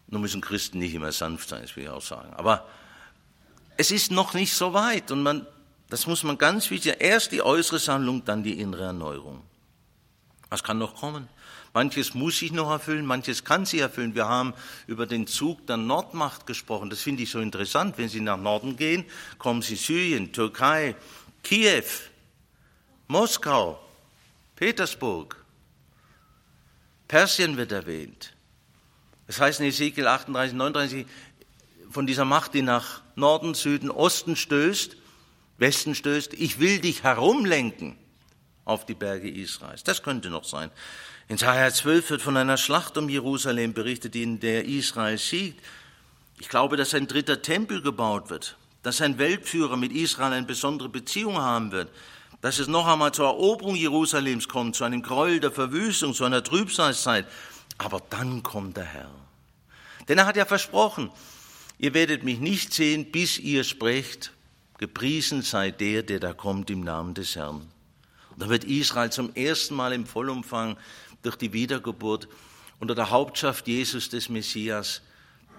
Nur müssen Christen nicht immer sanft sein, das will ich auch sagen. Aber es ist noch nicht so weit und man, das muss man ganz wichtig, erst die äußere Sammlung, dann die innere Erneuerung. Was kann noch kommen? Manches muss sich noch erfüllen, manches kann sie erfüllen. Wir haben über den Zug der Nordmacht gesprochen. Das finde ich so interessant. Wenn Sie nach Norden gehen, kommen Sie Syrien, Türkei, Kiew, Moskau, Petersburg. Persien wird erwähnt. Das heißt in Ezekiel 38, 39, von dieser Macht, die nach Norden, Süden, Osten stößt, Westen stößt. Ich will dich herumlenken auf die Berge Israels. Das könnte noch sein. In Sacharja 12 wird von einer Schlacht um Jerusalem berichtet, in der Israel siegt. Ich glaube, dass ein dritter Tempel gebaut wird, dass ein Weltführer mit Israel eine besondere Beziehung haben wird, dass es noch einmal zur Eroberung Jerusalems kommt, zu einem Gräuel der Verwüstung, zu einer Trübsalzeit. Aber dann kommt der Herr. Denn er hat ja versprochen, Ihr werdet mich nicht sehen, bis ihr sprecht, gepriesen sei der, der da kommt im Namen des Herrn. Und dann wird Israel zum ersten Mal im Vollumfang durch die Wiedergeburt unter der Hauptschaft Jesus des Messias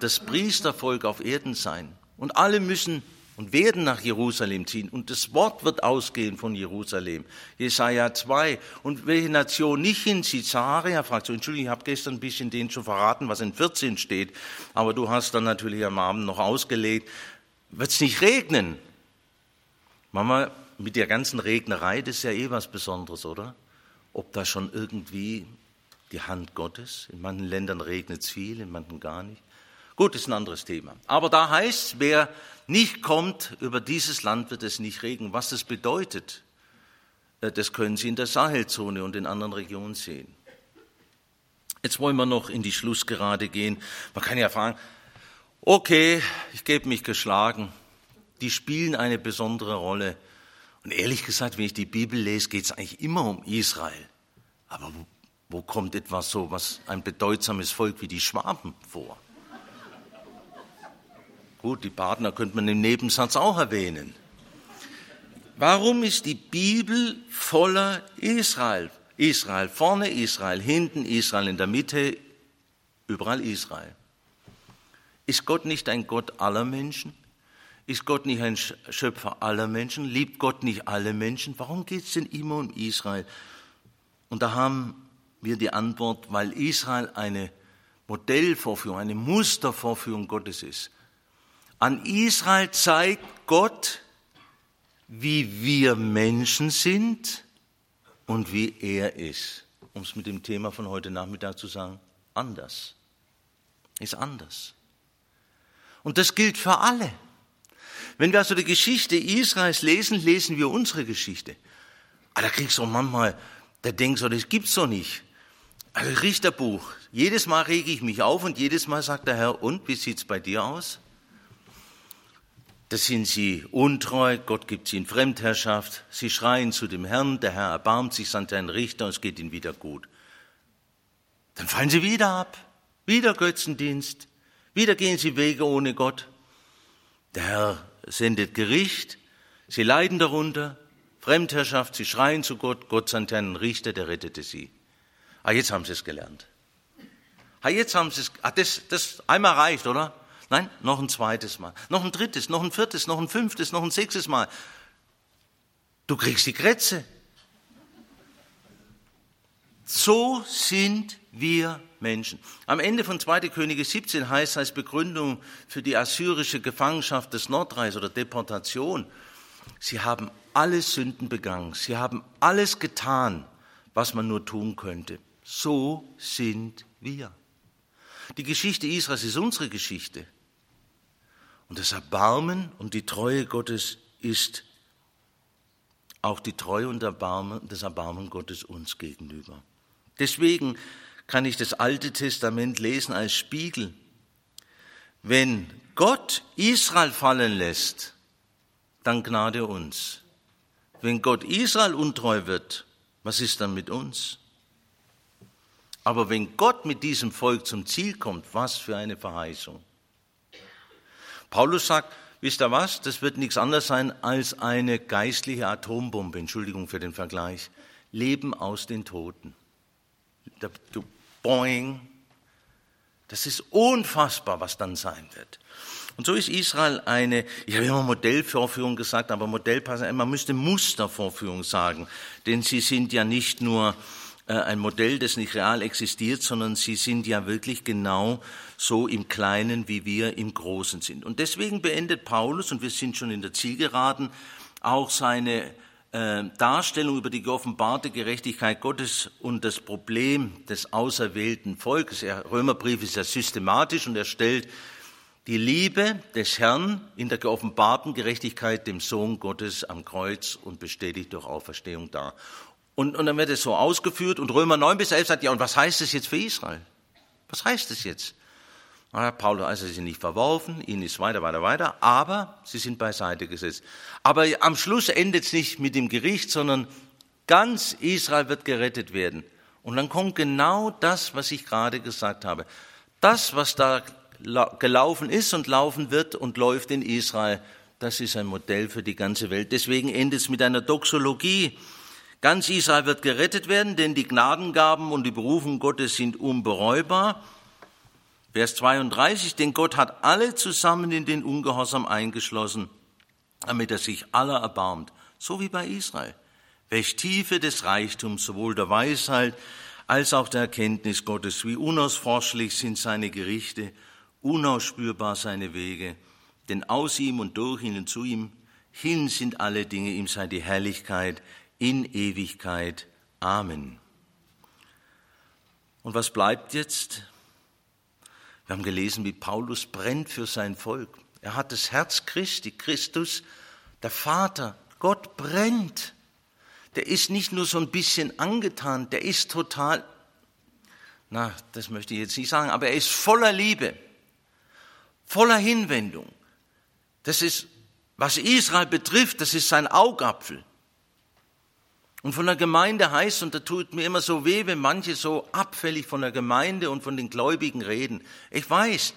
das Priestervolk auf Erden sein. Und alle müssen und werden nach Jerusalem ziehen. Und das Wort wird ausgehen von Jerusalem. Jesaja 2. Und welche Nation nicht hinzieht? Samaria fragt so, Entschuldigung, ich habe gestern ein bisschen denen schon verraten, was in 14 steht. Aber du hast dann natürlich am Abend noch ausgelegt. Wird es nicht regnen? Mama, mit der ganzen Regnerei, das ist ja eh was Besonderes, oder? Ob da schon irgendwie die Hand Gottes? In manchen Ländern regnet es viel, in manchen gar nicht. Gut, das ist ein anderes Thema. Aber da heißt, wer nicht kommt, über dieses Land wird es nicht regnen. Was das bedeutet, äh, das können Sie in der Sahelzone und in anderen Regionen sehen. Jetzt wollen wir noch in die Schlussgerade gehen. Man kann ja fragen, okay, ich gebe mich geschlagen. Die spielen eine besondere Rolle. Und ehrlich gesagt, wenn ich die Bibel lese, geht es eigentlich immer um Israel. Aber wo, wo kommt etwas so, was ein bedeutsames Volk wie die Schwaben vor? Gut, die Partner könnte man im Nebensatz auch erwähnen. Warum ist die Bibel voller Israel? Israel vorne, Israel hinten, Israel in der Mitte, überall Israel. Ist Gott nicht ein Gott aller Menschen? Ist Gott nicht ein Schöpfer aller Menschen? Liebt Gott nicht alle Menschen? Warum geht es denn immer um Israel? Und da haben wir die Antwort, weil Israel eine Modellvorführung, eine Mustervorführung Gottes ist. An Israel zeigt Gott, wie wir Menschen sind und wie er ist. Um es mit dem Thema von heute Nachmittag zu sagen, anders. Ist anders. Und das gilt für alle. Wenn wir also die Geschichte Israels lesen, lesen wir unsere Geschichte. Aber da kriegst du manchmal, da denkst du, das gibt's doch nicht. Also Richterbuch. Jedes Mal rege ich mich auf und jedes Mal sagt der Herr, und wie sieht's bei dir aus? Da sind sie untreu, Gott gibt sie in Fremdherrschaft, sie schreien zu dem Herrn, der Herr erbarmt sich, sandt einen Richter und es geht ihnen wieder gut. Dann fallen sie wieder ab, wieder Götzendienst, wieder gehen sie Wege ohne Gott. Der Herr sendet Gericht, sie leiden darunter, Fremdherrschaft, sie schreien zu Gott, Gott sandt einen Richter, der rettete sie. Ah, jetzt haben sie es gelernt. Ah, jetzt haben sie es, ah, das, das einmal reicht, oder? Nein, noch ein zweites Mal, noch ein drittes, noch ein viertes, noch ein fünftes, noch ein sechstes Mal. Du kriegst die Krätze. So sind wir Menschen. Am Ende von 2. Könige 17 heißt als Begründung für die assyrische Gefangenschaft des Nordreichs oder Deportation, sie haben alle Sünden begangen, sie haben alles getan, was man nur tun könnte. So sind wir. Die Geschichte Israels ist unsere Geschichte. Und das Erbarmen und die Treue Gottes ist auch die Treue und Erbarmen, das Erbarmen Gottes uns gegenüber. Deswegen kann ich das Alte Testament lesen als Spiegel. Wenn Gott Israel fallen lässt, dann gnade uns. Wenn Gott Israel untreu wird, was ist dann mit uns? Aber wenn Gott mit diesem Volk zum Ziel kommt, was für eine Verheißung. Paulus sagt, wisst ihr was, das wird nichts anderes sein als eine geistliche Atombombe, Entschuldigung für den Vergleich, Leben aus den Toten. Du Boing, das ist unfassbar, was dann sein wird. Und so ist Israel eine, ich habe immer Modellvorführung gesagt, aber Modellpassen, man müsste Mustervorführung sagen, denn sie sind ja nicht nur ein Modell, das nicht real existiert, sondern sie sind ja wirklich genau so im Kleinen, wie wir im Großen sind. Und deswegen beendet Paulus, und wir sind schon in der Zielgeraden, auch seine äh, Darstellung über die geoffenbarte Gerechtigkeit Gottes und das Problem des auserwählten Volkes. Der Römerbrief ist ja systematisch und er stellt die Liebe des Herrn in der geoffenbarten Gerechtigkeit dem Sohn Gottes am Kreuz und bestätigt durch Auferstehung dar. Und, und dann wird es so ausgeführt und Römer 9 bis 11 sagt, ja, und was heißt das jetzt für Israel? Was heißt das jetzt? Na, Paulus, also sie sind nicht verworfen, ihnen ist weiter, weiter, weiter, aber sie sind beiseite gesetzt. Aber am Schluss endet es nicht mit dem Gericht, sondern ganz Israel wird gerettet werden. Und dann kommt genau das, was ich gerade gesagt habe. Das, was da gelaufen ist und laufen wird und läuft in Israel, das ist ein Modell für die ganze Welt. Deswegen endet es mit einer Doxologie. Ganz Israel wird gerettet werden, denn die Gnadengaben und die Berufung Gottes sind unbereubar. Vers 32, denn Gott hat alle zusammen in den Ungehorsam eingeschlossen, damit er sich aller erbarmt, so wie bei Israel. Welch Tiefe des Reichtums, sowohl der Weisheit als auch der Erkenntnis Gottes, wie unausforschlich sind seine Gerichte, unausspürbar seine Wege, denn aus ihm und durch ihn und zu ihm hin sind alle Dinge, ihm sei die Herrlichkeit, in Ewigkeit. Amen. Und was bleibt jetzt? Wir haben gelesen, wie Paulus brennt für sein Volk. Er hat das Herz Christi, Christus, der Vater, Gott brennt. Der ist nicht nur so ein bisschen angetan, der ist total, na, das möchte ich jetzt nicht sagen, aber er ist voller Liebe, voller Hinwendung. Das ist, was Israel betrifft, das ist sein Augapfel. Und von der Gemeinde heißt, und da tut mir immer so weh, wenn manche so abfällig von der Gemeinde und von den Gläubigen reden. Ich weiß,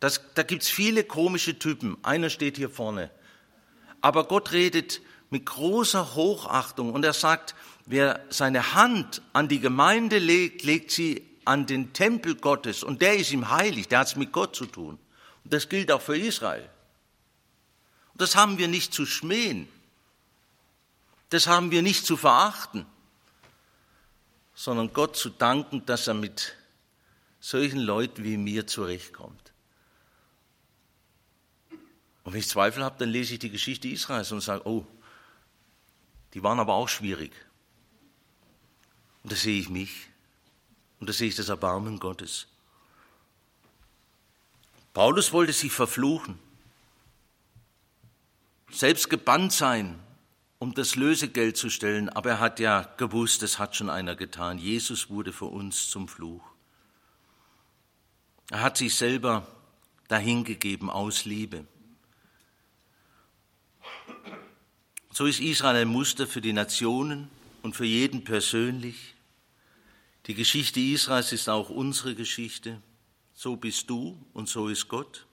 Das, da gibt's viele komische Typen. Einer steht hier vorne. Aber Gott redet mit großer Hochachtung und er sagt, wer seine Hand an die Gemeinde legt, legt sie an den Tempel Gottes und der ist ihm heilig, der hat es mit Gott zu tun. Und das gilt auch für Israel. Und das haben wir nicht zu schmähen. Das haben wir nicht zu verachten, sondern Gott zu danken, dass er mit solchen Leuten wie mir zurechtkommt. Und wenn ich Zweifel habe, dann lese ich die Geschichte Israels und sage, oh, die waren aber auch schwierig. Und da sehe ich mich. Und da sehe ich das Erbarmen Gottes. Paulus wollte sich verfluchen, selbst gebannt sein, um das Lösegeld zu stellen, aber er hat ja gewusst, das hat schon einer getan. Jesus wurde für uns zum Fluch. Er hat sich selber dahingegeben aus Liebe. So ist Israel ein Muster für die Nationen und für jeden persönlich. Die Geschichte Israels ist auch unsere Geschichte. So bist du und so ist Gott.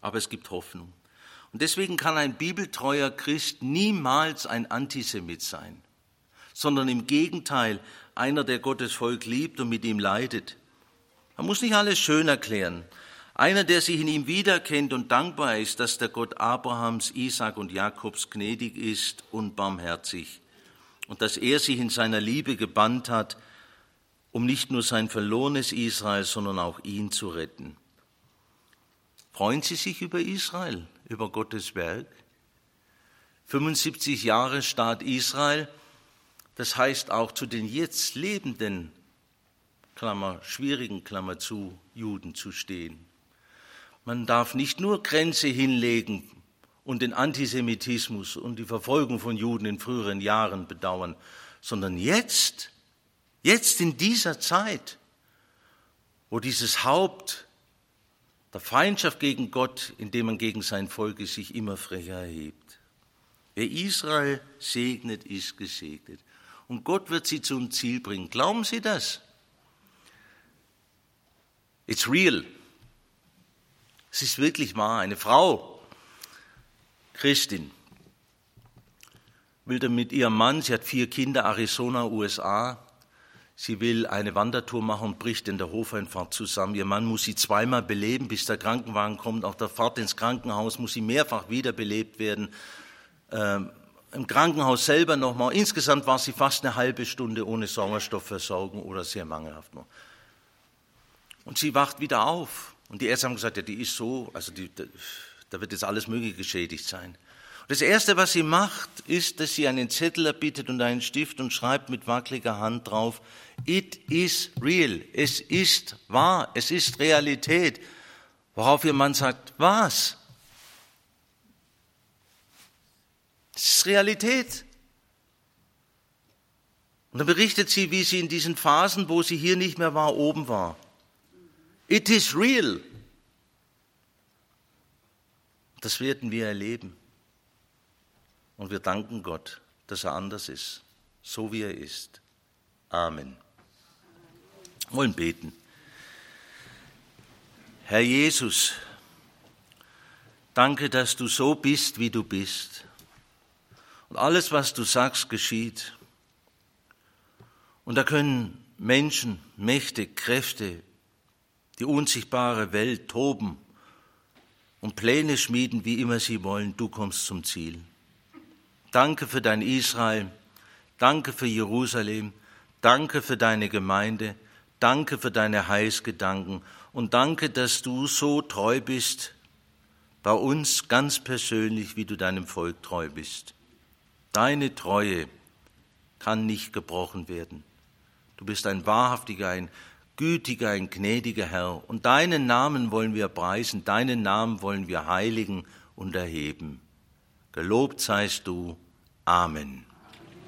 Aber es gibt Hoffnung. Und deswegen kann ein bibeltreuer Christ niemals ein Antisemit sein, sondern im Gegenteil einer, der Gottes Volk liebt und mit ihm leidet. Man muss nicht alles schön erklären. Einer, der sich in ihm wiederkennt und dankbar ist, dass der Gott Abrahams, Isaac und Jakobs gnädig ist und barmherzig und dass er sich in seiner Liebe gebannt hat, um nicht nur sein verlorenes Israel, sondern auch ihn zu retten. Freuen Sie sich über Israel, über Gottes Werk? 75 Jahre Staat Israel, das heißt auch zu den jetzt lebenden, Klammer, schwierigen Klammer zu, Juden zu stehen. Man darf nicht nur Grenze hinlegen und den Antisemitismus und die Verfolgung von Juden in früheren Jahren bedauern, sondern jetzt, jetzt in dieser Zeit, wo dieses Haupt der Feindschaft gegen Gott, indem man gegen sein Volk sich immer frecher erhebt. Wer Israel segnet, ist gesegnet. Und Gott wird sie zum Ziel bringen. Glauben Sie das? It's real. Es ist wirklich wahr. Eine Frau Christin, will dann mit ihrem Mann, sie hat vier Kinder, Arizona, USA, sie will eine Wandertour machen und bricht in der Hofeinfahrt zusammen. Ihr Mann muss sie zweimal beleben, bis der Krankenwagen kommt. Auf der Fahrt ins Krankenhaus muss sie mehrfach wiederbelebt werden. Ähm, Im Krankenhaus selber nochmal. Insgesamt war sie fast eine halbe Stunde ohne Sauerstoffversorgung oder sehr mangelhaft nur. Und sie wacht wieder auf. Und die Ärzte haben gesagt, ja, die ist so, also die, da wird jetzt alles Mögliche geschädigt sein. Das Erste, was sie macht, ist, dass sie einen Zettel erbietet und einen Stift und schreibt mit wackeliger Hand drauf, It is real. Es ist wahr. Es ist Realität. Worauf ihr Mann sagt, was? Es ist Realität. Und dann berichtet sie, wie sie in diesen Phasen, wo sie hier nicht mehr war, oben war. It is real. Das werden wir erleben. Und wir danken Gott, dass er anders ist, so wie er ist. Amen. Wir wollen beten. Herr Jesus, danke, dass du so bist, wie du bist. Und alles, was du sagst, geschieht. Und da können Menschen, Mächte, Kräfte, die unsichtbare Welt toben und Pläne schmieden, wie immer sie wollen, du kommst zum Ziel. Danke für dein Israel, danke für Jerusalem, danke für deine Gemeinde, danke für deine Heilsgedanken und danke, dass du so treu bist, bei uns ganz persönlich, wie du deinem Volk treu bist. Deine Treue kann nicht gebrochen werden. Du bist ein wahrhaftiger, ein gütiger, ein gnädiger Herr. Und deinen Namen wollen wir preisen, deinen Namen wollen wir heiligen und erheben. Gelobt seist du. Amen.